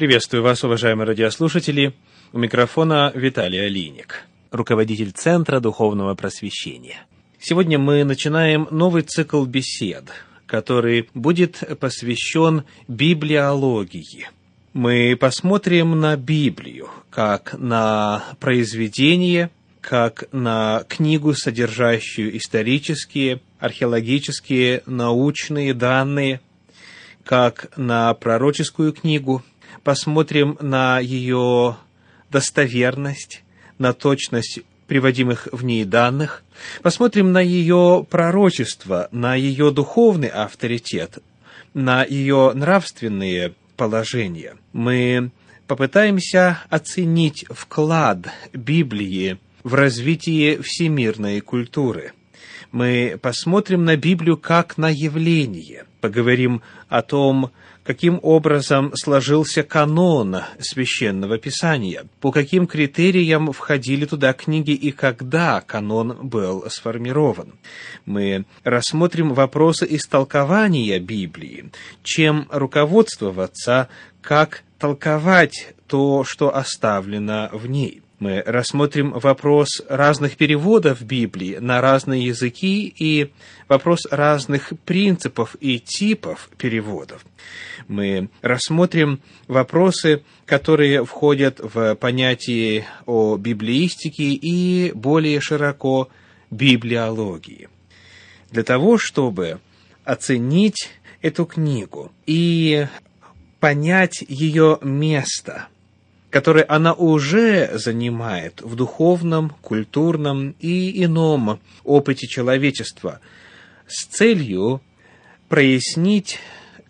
Приветствую вас, уважаемые радиослушатели. У микрофона Виталий Алиник, руководитель Центра Духовного Просвещения. Сегодня мы начинаем новый цикл бесед, который будет посвящен библиологии. Мы посмотрим на Библию как на произведение, как на книгу, содержащую исторические, археологические, научные данные, как на пророческую книгу – посмотрим на ее достоверность, на точность приводимых в ней данных, посмотрим на ее пророчество, на ее духовный авторитет, на ее нравственные положения. Мы попытаемся оценить вклад Библии в развитие всемирной культуры. Мы посмотрим на Библию как на явление, поговорим о том, каким образом сложился канон священного писания, по каким критериям входили туда книги и когда канон был сформирован. Мы рассмотрим вопросы истолкования Библии, чем руководствоваться, как толковать то, что оставлено в ней мы рассмотрим вопрос разных переводов Библии на разные языки и вопрос разных принципов и типов переводов. Мы рассмотрим вопросы, которые входят в понятие о библиистике и более широко библиологии. Для того, чтобы оценить эту книгу и понять ее место – который она уже занимает в духовном, культурном и ином опыте человечества с целью прояснить,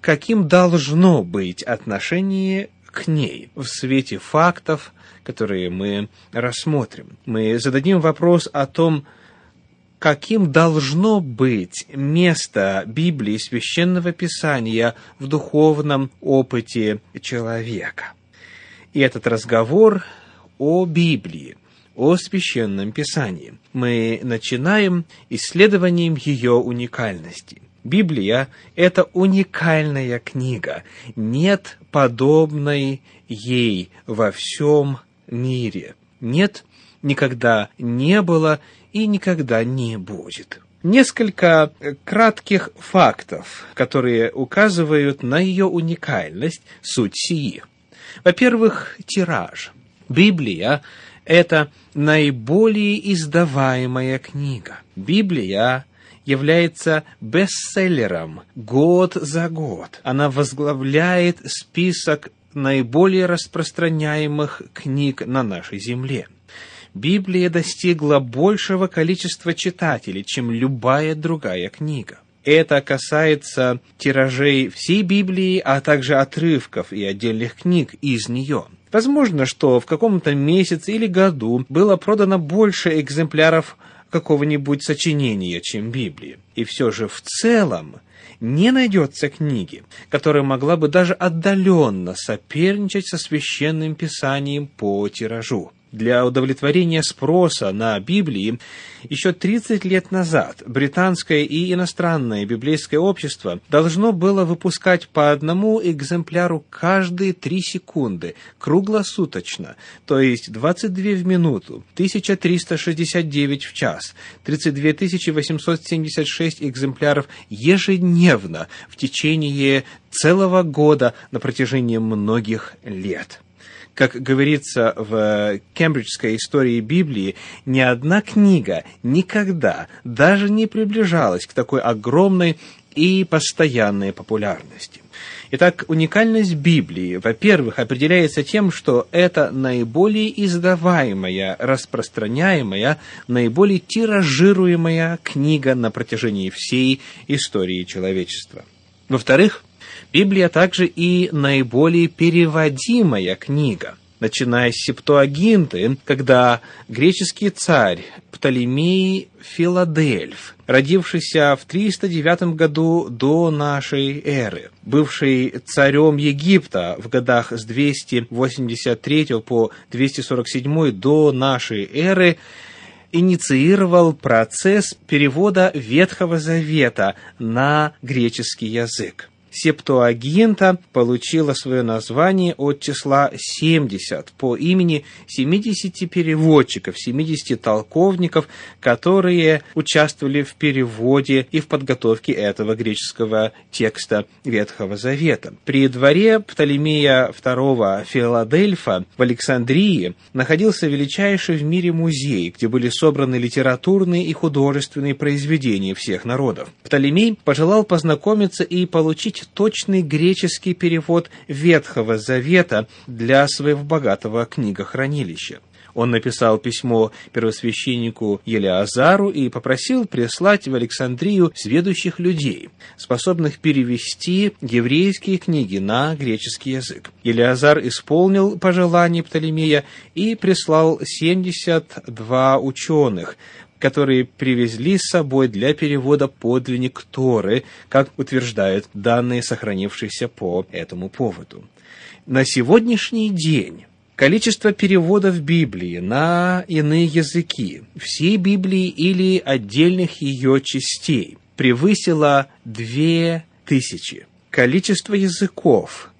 каким должно быть отношение к ней в свете фактов, которые мы рассмотрим. Мы зададим вопрос о том, каким должно быть место Библии, Священного Писания в духовном опыте человека. И этот разговор о Библии, о Священном Писании. Мы начинаем исследованием ее уникальности. Библия – это уникальная книга. Нет подобной ей во всем мире. Нет, никогда не было и никогда не будет. Несколько кратких фактов, которые указывают на ее уникальность, суть сии – во-первых, тираж. Библия – это наиболее издаваемая книга. Библия является бестселлером год за год. Она возглавляет список наиболее распространяемых книг на нашей земле. Библия достигла большего количества читателей, чем любая другая книга. Это касается тиражей всей Библии, а также отрывков и отдельных книг из нее. Возможно, что в каком-то месяце или году было продано больше экземпляров какого-нибудь сочинения, чем Библии. И все же в целом не найдется книги, которая могла бы даже отдаленно соперничать со священным писанием по тиражу для удовлетворения спроса на Библии еще 30 лет назад британское и иностранное библейское общество должно было выпускать по одному экземпляру каждые три секунды, круглосуточно, то есть 22 в минуту, 1369 в час, 32 876 экземпляров ежедневно в течение целого года на протяжении многих лет. Как говорится в кембриджской истории Библии, ни одна книга никогда даже не приближалась к такой огромной и постоянной популярности. Итак, уникальность Библии, во-первых, определяется тем, что это наиболее издаваемая, распространяемая, наиболее тиражируемая книга на протяжении всей истории человечества. Во-вторых, Библия также и наиболее переводимая книга, начиная с Септуагинты, когда греческий царь Птолемей Филадельф, родившийся в 309 году до нашей эры, бывший царем Египта в годах с 283 по 247 до нашей эры, инициировал процесс перевода Ветхого Завета на греческий язык. Септуагинта получила свое название от числа 70 по имени 70 переводчиков, 70 толковников, которые участвовали в переводе и в подготовке этого греческого текста Ветхого Завета. При дворе Птолемея II Филадельфа в Александрии находился величайший в мире музей, где были собраны литературные и художественные произведения всех народов. Птолемей пожелал познакомиться и получить точный греческий перевод Ветхого Завета для своего богатого книгохранилища. Он написал письмо первосвященнику Елеазару и попросил прислать в Александрию сведущих людей, способных перевести еврейские книги на греческий язык. Елеазар исполнил пожелание Птолемея и прислал 72 ученых, которые привезли с собой для перевода подлинник Торы, как утверждают данные, сохранившиеся по этому поводу. На сегодняшний день количество переводов Библии на иные языки, всей Библии или отдельных ее частей, превысило две тысячи. Количество языков,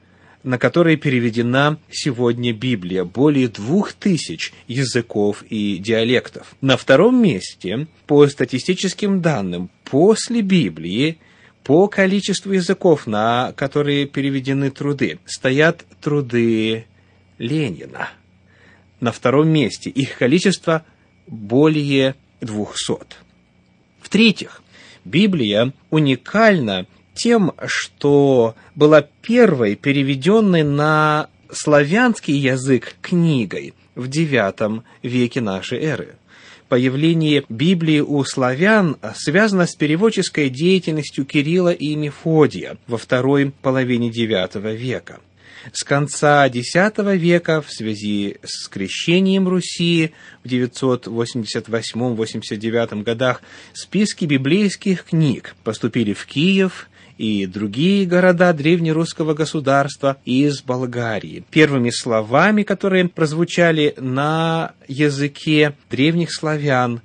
на которые переведена сегодня Библия, более двух тысяч языков и диалектов. На втором месте, по статистическим данным, после Библии, по количеству языков, на которые переведены труды, стоят труды Ленина. На втором месте их количество более двухсот. В-третьих, Библия уникальна тем, что была первой переведенной на славянский язык книгой в IX веке нашей эры. Появление Библии у славян связано с переводческой деятельностью Кирилла и Мефодия во второй половине IX века. С конца X века в связи с крещением Руси в 988-89 годах списки библейских книг поступили в Киев, и другие города древнерусского государства из Болгарии. Первыми словами, которые прозвучали на языке древних славян,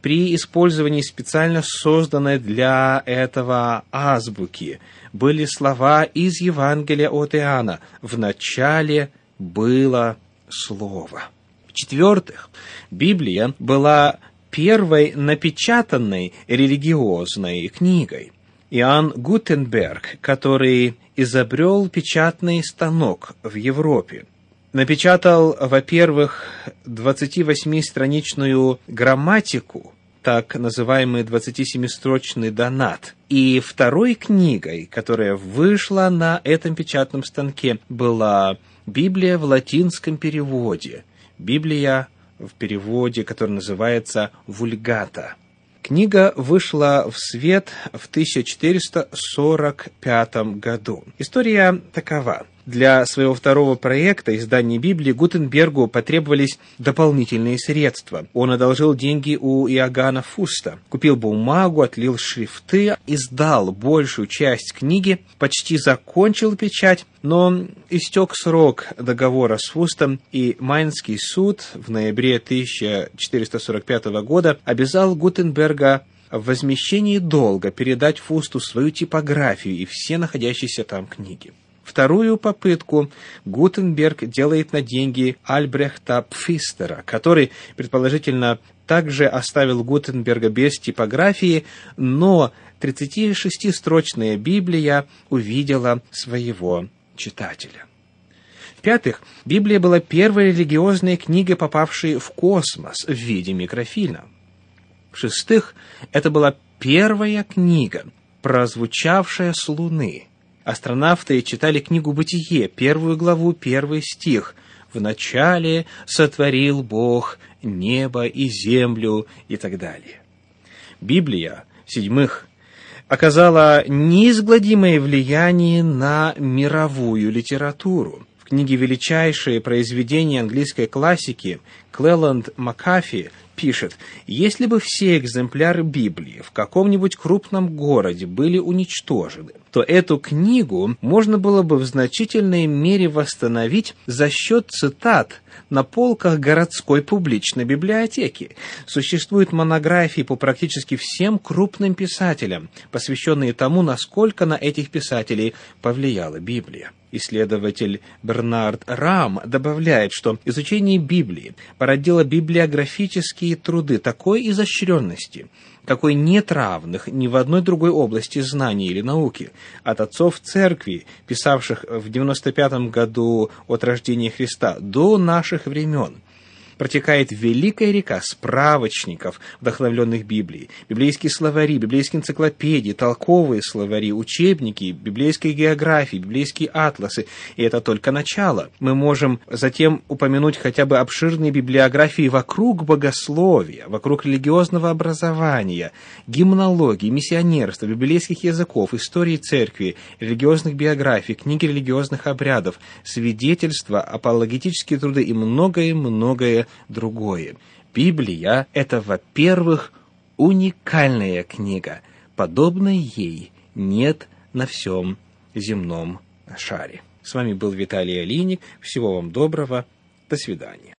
при использовании специально созданной для этого азбуки были слова из Евангелия от Иоанна «В начале было Слово». В-четвертых, Библия была первой напечатанной религиозной книгой – Иоанн Гутенберг, который изобрел печатный станок в Европе. Напечатал, во-первых, 28-страничную грамматику, так называемый 27-строчный донат. И второй книгой, которая вышла на этом печатном станке, была Библия в латинском переводе. Библия в переводе, который называется «Вульгата». Книга вышла в свет в 1445 году. История такова. Для своего второго проекта издания Библии Гутенбергу потребовались дополнительные средства. Он одолжил деньги у Иоганна Фуста, купил бумагу, отлил шрифты, издал большую часть книги, почти закончил печать, но истек срок договора с Фустом, и Майнский суд в ноябре 1445 года обязал Гутенберга в возмещении долга передать Фусту свою типографию и все находящиеся там книги. Вторую попытку Гутенберг делает на деньги Альбрехта Пфистера, который, предположительно, также оставил Гутенберга без типографии, но 36-строчная Библия увидела своего читателя. В-пятых, Библия была первой религиозной книгой, попавшей в космос в виде микрофильма. В-шестых, это была первая книга, прозвучавшая с Луны – Астронавты читали книгу «Бытие», первую главу, первый стих. «В начале сотворил Бог небо и землю» и так далее. Библия, седьмых, оказала неизгладимое влияние на мировую литературу. В книге «Величайшие произведения английской классики» Клеланд Макафи пишет, если бы все экземпляры Библии в каком-нибудь крупном городе были уничтожены, то эту книгу можно было бы в значительной мере восстановить за счет цитат на полках городской публичной библиотеки. Существуют монографии по практически всем крупным писателям, посвященные тому, насколько на этих писателей повлияла Библия. Исследователь Бернард Рам добавляет, что изучение Библии породило библиографические труды такой изощренности, какой нет равных ни в одной другой области знаний или науки. От отцов церкви, писавших в 95 году от рождения Христа, до наших времен – протекает великая река справочников, вдохновленных Библией, библейские словари, библейские энциклопедии, толковые словари, учебники, библейские географии, библейские атласы. И это только начало. Мы можем затем упомянуть хотя бы обширные библиографии вокруг богословия, вокруг религиозного образования, гимнологии, миссионерства, библейских языков, истории церкви, религиозных биографий, книги религиозных обрядов, свидетельства, апологетические труды и многое-многое другое. Библия – это, во-первых, уникальная книга. Подобной ей нет на всем земном шаре. С вами был Виталий Алиник. Всего вам доброго. До свидания.